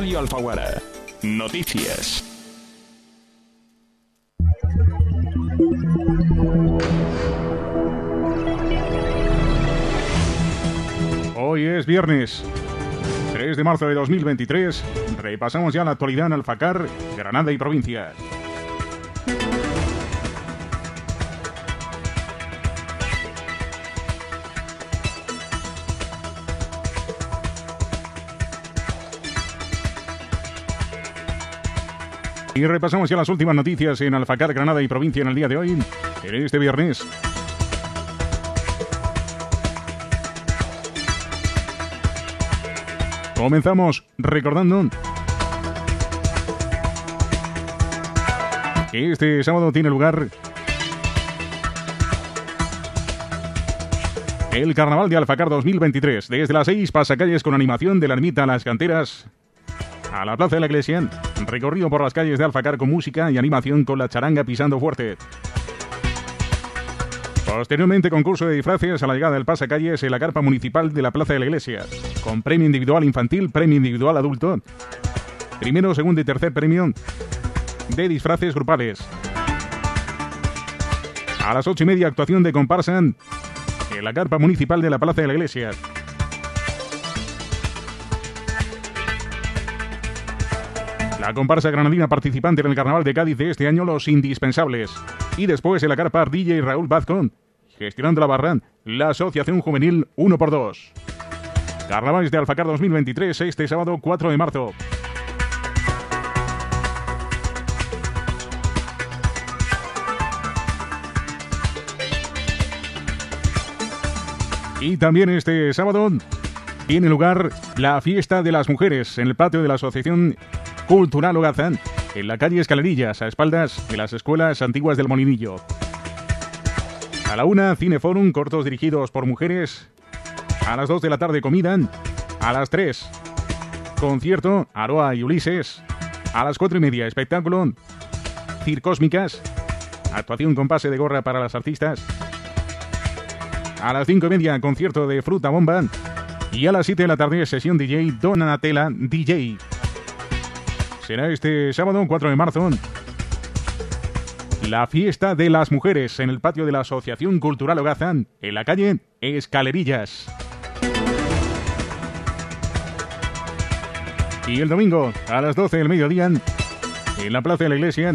Radio Alfaguara. Noticias. Hoy es viernes, 3 de marzo de 2023. Repasamos ya la actualidad en Alfacar, Granada y provincia. Y repasamos ya las últimas noticias en Alfacar, Granada y provincia en el día de hoy, en este viernes. Comenzamos recordando que este sábado tiene lugar el Carnaval de Alfacar 2023. Desde las 6 pasacalles con animación de la ermita a las canteras a la Plaza de la Iglesia. Recorrido por las calles de Alfacar con música y animación con la charanga pisando fuerte. Posteriormente, concurso de disfraces a la llegada del pasacalles en la carpa municipal de la Plaza de la Iglesia, con premio individual infantil, premio individual adulto, primero, segundo y tercer premio de disfraces grupales. A las ocho y media, actuación de comparsa en la carpa municipal de la Plaza de la Iglesia. La comparsa granadina participante en el Carnaval de Cádiz de este año, Los Indispensables. Y después en la carpa DJ Raúl Vazcón, gestionando la barra, la Asociación Juvenil 1x2. Carnavales de Alfacar 2023, este sábado 4 de marzo. Y también este sábado tiene lugar la fiesta de las mujeres en el patio de la Asociación Cultural Ogazán, en la calle Escalerillas, a espaldas de las escuelas antiguas del Molinillo. A la una, Cineforum, cortos dirigidos por mujeres. A las dos de la tarde, comida. A las tres, concierto, Aroa y Ulises. A las cuatro y media, espectáculo, Circósmicas. Actuación con pase de gorra para las artistas. A las cinco y media, concierto de Fruta Bomba. Y a las siete de la tarde, sesión DJ Donatella DJ será este sábado 4 de marzo. La fiesta de las mujeres en el patio de la Asociación Cultural Ogazán, en la calle Escalerillas. Y el domingo, a las 12 del mediodía, en la Plaza de la Iglesia,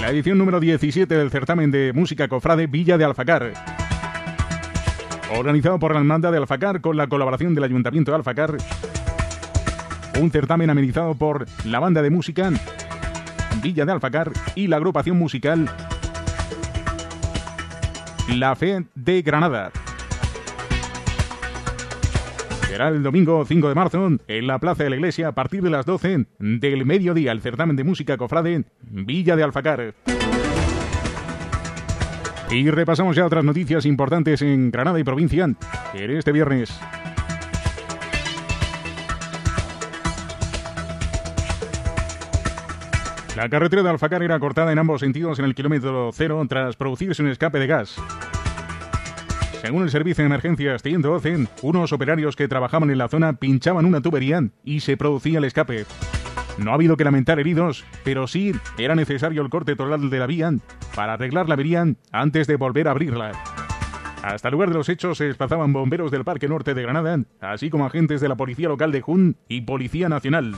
la edición número 17 del certamen de música cofrade Villa de Alfacar organizado por la Hermandad de Alfacar con la colaboración del Ayuntamiento de Alfacar. Un certamen amenizado por la banda de música Villa de Alfacar y la agrupación musical La Fe de Granada. Será el domingo 5 de marzo en la Plaza de la Iglesia a partir de las 12 del mediodía el certamen de música cofrade Villa de Alfacar. Y repasamos ya otras noticias importantes en Granada y provincia en este viernes. La carretera de Alfacar era cortada en ambos sentidos en el kilómetro cero tras producirse un escape de gas. Según el servicio de emergencias 112, unos operarios que trabajaban en la zona pinchaban una tubería y se producía el escape. No ha habido que lamentar heridos, pero sí era necesario el corte total de la vía para arreglar la avería antes de volver a abrirla. Hasta el lugar de los hechos se desplazaban bomberos del Parque Norte de Granada, así como agentes de la Policía Local de Jun y Policía Nacional.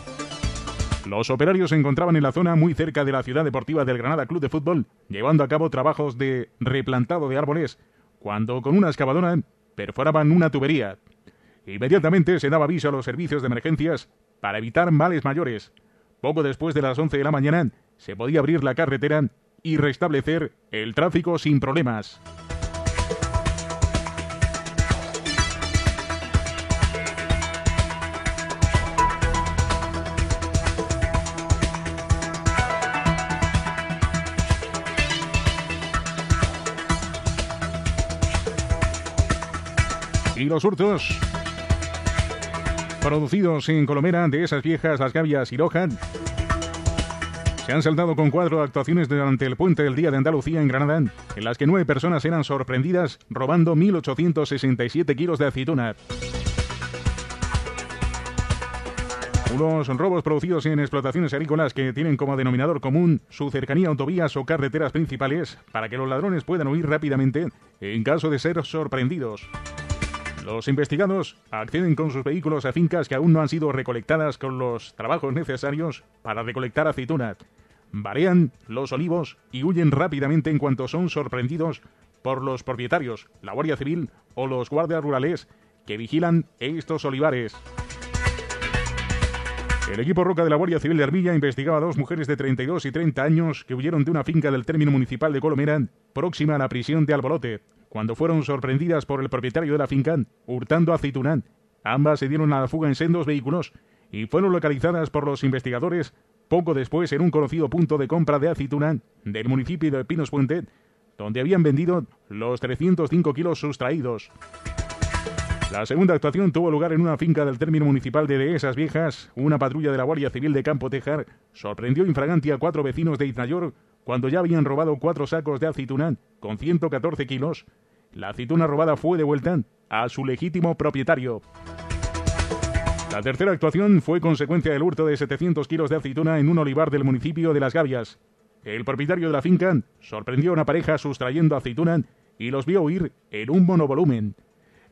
Los operarios se encontraban en la zona muy cerca de la ciudad deportiva del Granada Club de Fútbol, llevando a cabo trabajos de replantado de árboles, cuando con una excavadora perforaban una tubería. Inmediatamente se daba aviso a los servicios de emergencias para evitar males mayores. Poco después de las 11 de la mañana se podía abrir la carretera y restablecer el tráfico sin problemas. Y los hurtos producidos en Colomera de esas viejas Las Gavias y Lojan Se han saltado con cuatro actuaciones durante el puente del Día de Andalucía en Granada, en las que nueve personas eran sorprendidas robando 1.867 kilos de aceituna. Unos robos producidos en explotaciones agrícolas que tienen como denominador común su cercanía a autovías o carreteras principales para que los ladrones puedan huir rápidamente en caso de ser sorprendidos. Los investigados acceden con sus vehículos a fincas que aún no han sido recolectadas con los trabajos necesarios para recolectar aceituna. Varean los olivos y huyen rápidamente en cuanto son sorprendidos por los propietarios, la Guardia Civil o los guardias rurales que vigilan estos olivares. El equipo Roca de la Guardia Civil de Armilla investigaba a dos mujeres de 32 y 30 años que huyeron de una finca del término municipal de Colomera, próxima a la prisión de Albolote cuando fueron sorprendidas por el propietario de la finca hurtando aceituna. Ambas se dieron a la fuga en sendos vehículos y fueron localizadas por los investigadores poco después en un conocido punto de compra de aceituna del municipio de Pinos Puente, donde habían vendido los 305 kilos sustraídos. La segunda actuación tuvo lugar en una finca del término municipal de Dehesas Viejas. Una patrulla de la Guardia Civil de Campo Tejar sorprendió infraganti a cuatro vecinos de Iznayor cuando ya habían robado cuatro sacos de aceituna con 114 kilos la aceituna robada fue devuelta a su legítimo propietario. La tercera actuación fue consecuencia del hurto de 700 kilos de aceituna en un olivar del municipio de Las Gavias. El propietario de la finca sorprendió a una pareja sustrayendo aceituna y los vio huir en un monovolumen.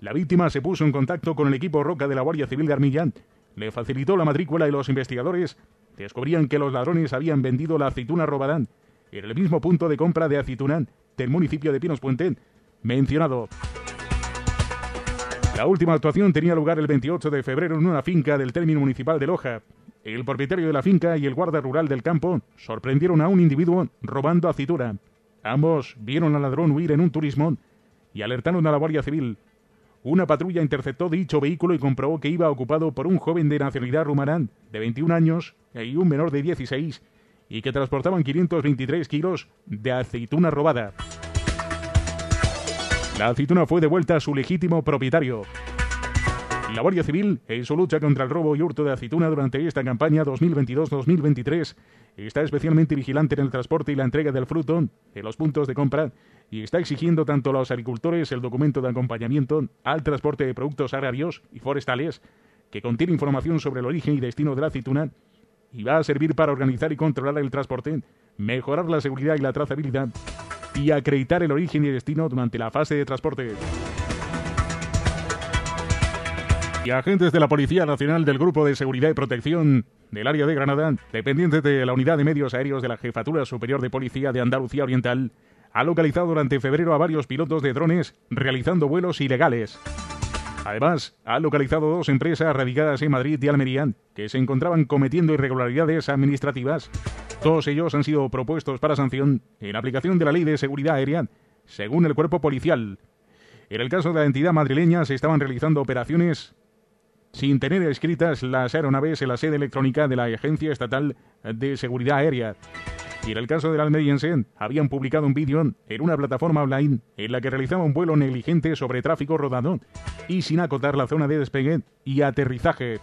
La víctima se puso en contacto con el equipo Roca de la Guardia Civil de Armillán, le facilitó la matrícula y los investigadores descubrían que los ladrones habían vendido la aceituna robada en el mismo punto de compra de aceituna del municipio de Pinos Puente mencionado. La última actuación tenía lugar el 28 de febrero en una finca del término municipal de Loja. El propietario de la finca y el guarda rural del campo sorprendieron a un individuo robando aceituna. Ambos vieron al ladrón huir en un turismo y alertaron a la Guardia Civil. Una patrulla interceptó dicho vehículo y comprobó que iba ocupado por un joven de nacionalidad rumarán de 21 años y un menor de 16 y que transportaban 523 kilos de aceituna robada. La aceituna fue devuelta a su legítimo propietario. La Guardia Civil, en su lucha contra el robo y hurto de aceituna durante esta campaña 2022-2023, está especialmente vigilante en el transporte y la entrega del fruto en los puntos de compra y está exigiendo tanto a los agricultores el documento de acompañamiento al transporte de productos agrarios y forestales que contiene información sobre el origen y destino de la aceituna y va a servir para organizar y controlar el transporte, mejorar la seguridad y la trazabilidad y acreditar el origen y destino durante la fase de transporte. Y agentes de la Policía Nacional del Grupo de Seguridad y Protección del área de Granada, dependientes de la Unidad de Medios Aéreos de la Jefatura Superior de Policía de Andalucía Oriental, ha localizado durante febrero a varios pilotos de drones realizando vuelos ilegales. Además, ha localizado dos empresas radicadas en Madrid y Almería que se encontraban cometiendo irregularidades administrativas todos ellos han sido propuestos para sanción en aplicación de la Ley de Seguridad Aérea, según el cuerpo policial. En el caso de la entidad madrileña se estaban realizando operaciones sin tener escritas las aeronaves en la sede electrónica de la Agencia Estatal de Seguridad Aérea. Y en el caso del almeriense, habían publicado un vídeo en una plataforma online en la que realizaba un vuelo negligente sobre tráfico rodado y sin acotar la zona de despegue y aterrizaje.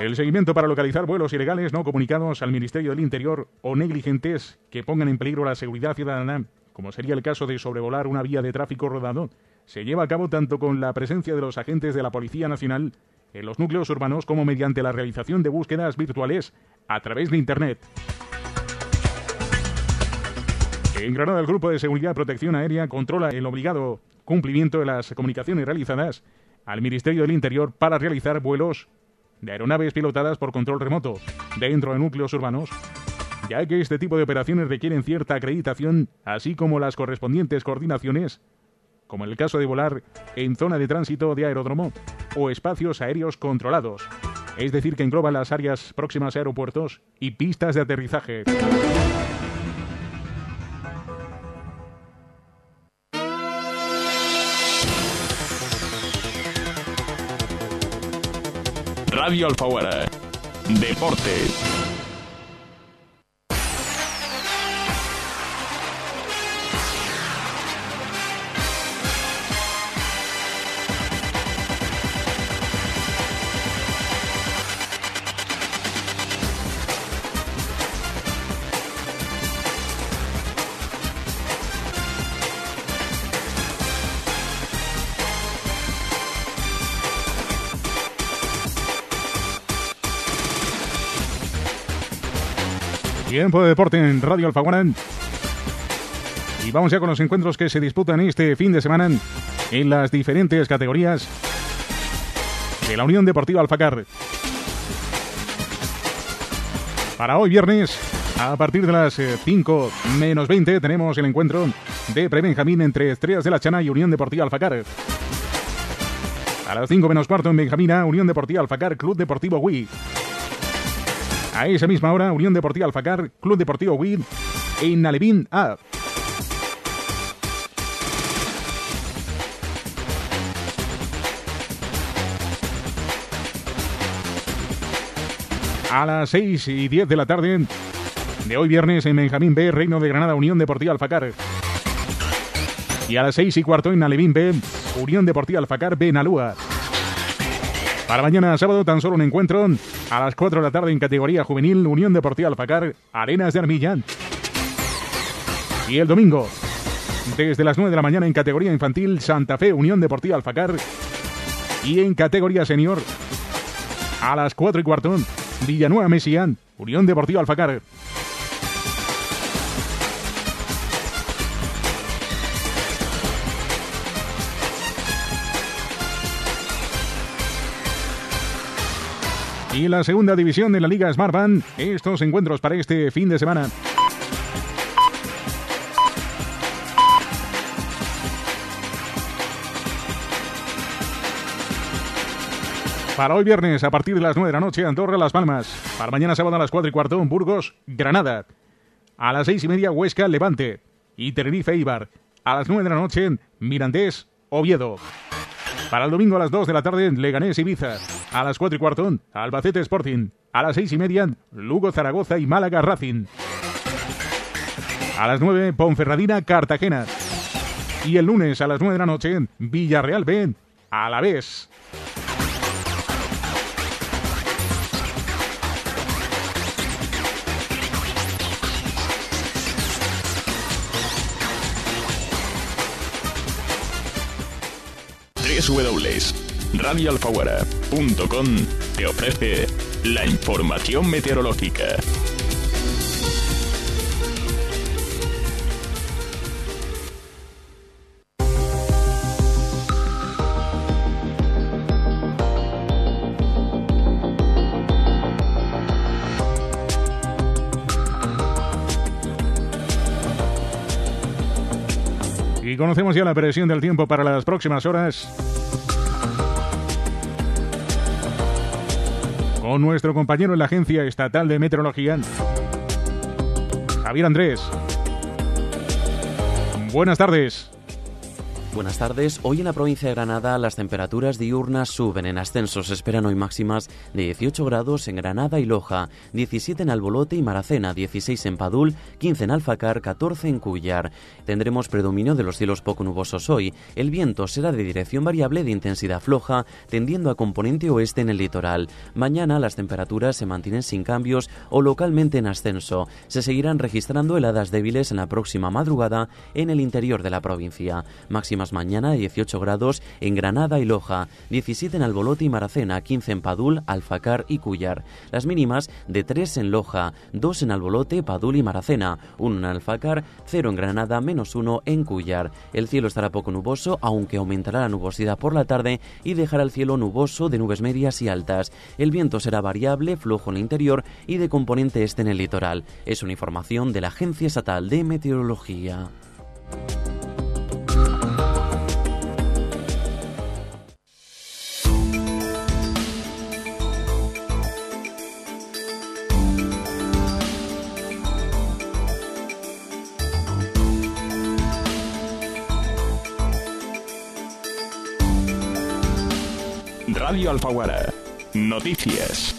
El seguimiento para localizar vuelos ilegales no comunicados al Ministerio del Interior o negligentes que pongan en peligro la seguridad ciudadana, como sería el caso de sobrevolar una vía de tráfico rodado, se lleva a cabo tanto con la presencia de los agentes de la Policía Nacional en los núcleos urbanos como mediante la realización de búsquedas virtuales a través de Internet. En Granada, el Grupo de Seguridad y Protección Aérea controla el obligado cumplimiento de las comunicaciones realizadas al Ministerio del Interior para realizar vuelos de aeronaves pilotadas por control remoto dentro de núcleos urbanos, ya que este tipo de operaciones requieren cierta acreditación, así como las correspondientes coordinaciones, como en el caso de volar en zona de tránsito de aeródromo o espacios aéreos controlados, es decir, que engloba las áreas próximas a aeropuertos y pistas de aterrizaje. Radio Alfaguara. Deportes. Tiempo de deporte en Radio Alfaguara. Y vamos ya con los encuentros que se disputan este fin de semana en las diferentes categorías de la Unión Deportiva Alfacar. Para hoy viernes, a partir de las 5 eh, menos 20, tenemos el encuentro de Pre-Benjamín entre Estrellas de la Chana y Unión Deportiva Alfacar. A las 5 menos cuarto en Benjamina, Unión Deportiva Alfacar, Club Deportivo Wii. A esa misma hora, Unión Deportiva Alfacar, Club Deportivo Wii en Nalevín A. A las 6 y 10 de la tarde de hoy viernes en Benjamín B, Reino de Granada, Unión Deportiva Alfacar. Y a las 6 y cuarto en Alevín B, Unión Deportiva Alfacar Benalúa. Para mañana sábado tan solo un encuentro a las 4 de la tarde en categoría juvenil Unión Deportiva Alfacar Arenas de Armilla. Y el domingo desde las 9 de la mañana en categoría infantil Santa Fe Unión Deportiva Alfacar y en categoría senior a las 4 y cuarto Villanueva Mesián Unión Deportiva Alfacar. Y la segunda división de la Liga Smartband, estos encuentros para este fin de semana. Para hoy viernes, a partir de las 9 de la noche, Andorra, Las Palmas. Para mañana sábado a las 4 y cuarto, Burgos, Granada. A las 6 y media, Huesca, Levante. Y Tenerife, Ibar. A las 9 de la noche, Mirandés, Oviedo. Para el domingo a las 2 de la tarde, Leganés, Ibiza. A las 4 y cuarto, Albacete Sporting. A las 6 y media, Lugo, Zaragoza y Málaga Racing. A las 9, Ponferradina, Cartagena. Y el lunes a las 9 de la noche, Villarreal B, a la vez. www.radioalfaguara.com te ofrece la información meteorológica. Y conocemos ya la presión del tiempo para las próximas horas. Nuestro compañero en la Agencia Estatal de Meteorología, Javier Andrés. Buenas tardes. Buenas tardes. Hoy en la provincia de Granada las temperaturas diurnas suben en ascenso. Se esperan hoy máximas de 18 grados en Granada y Loja, 17 en Albolote y Maracena, 16 en Padul, 15 en Alfacar, 14 en Cuyar. Tendremos predominio de los cielos poco nubosos hoy. El viento será de dirección variable de intensidad floja, tendiendo a componente oeste en el litoral. Mañana las temperaturas se mantienen sin cambios o localmente en ascenso. Se seguirán registrando heladas débiles en la próxima madrugada en el interior de la provincia. Máximas mañana 18 grados en Granada y Loja, 17 en Albolote y Maracena, 15 en Padul, Alfacar y Cuyar. Las mínimas de 3 en Loja, 2 en Albolote, Padul y Maracena, 1 en Alfacar, 0 en Granada, menos 1 en Cuyar. El cielo estará poco nuboso, aunque aumentará la nubosidad por la tarde y dejará el cielo nuboso de nubes medias y altas. El viento será variable, flojo en el interior y de componente este en el litoral. Es una información de la Agencia Estatal de Meteorología. Alfaguara. Noticias.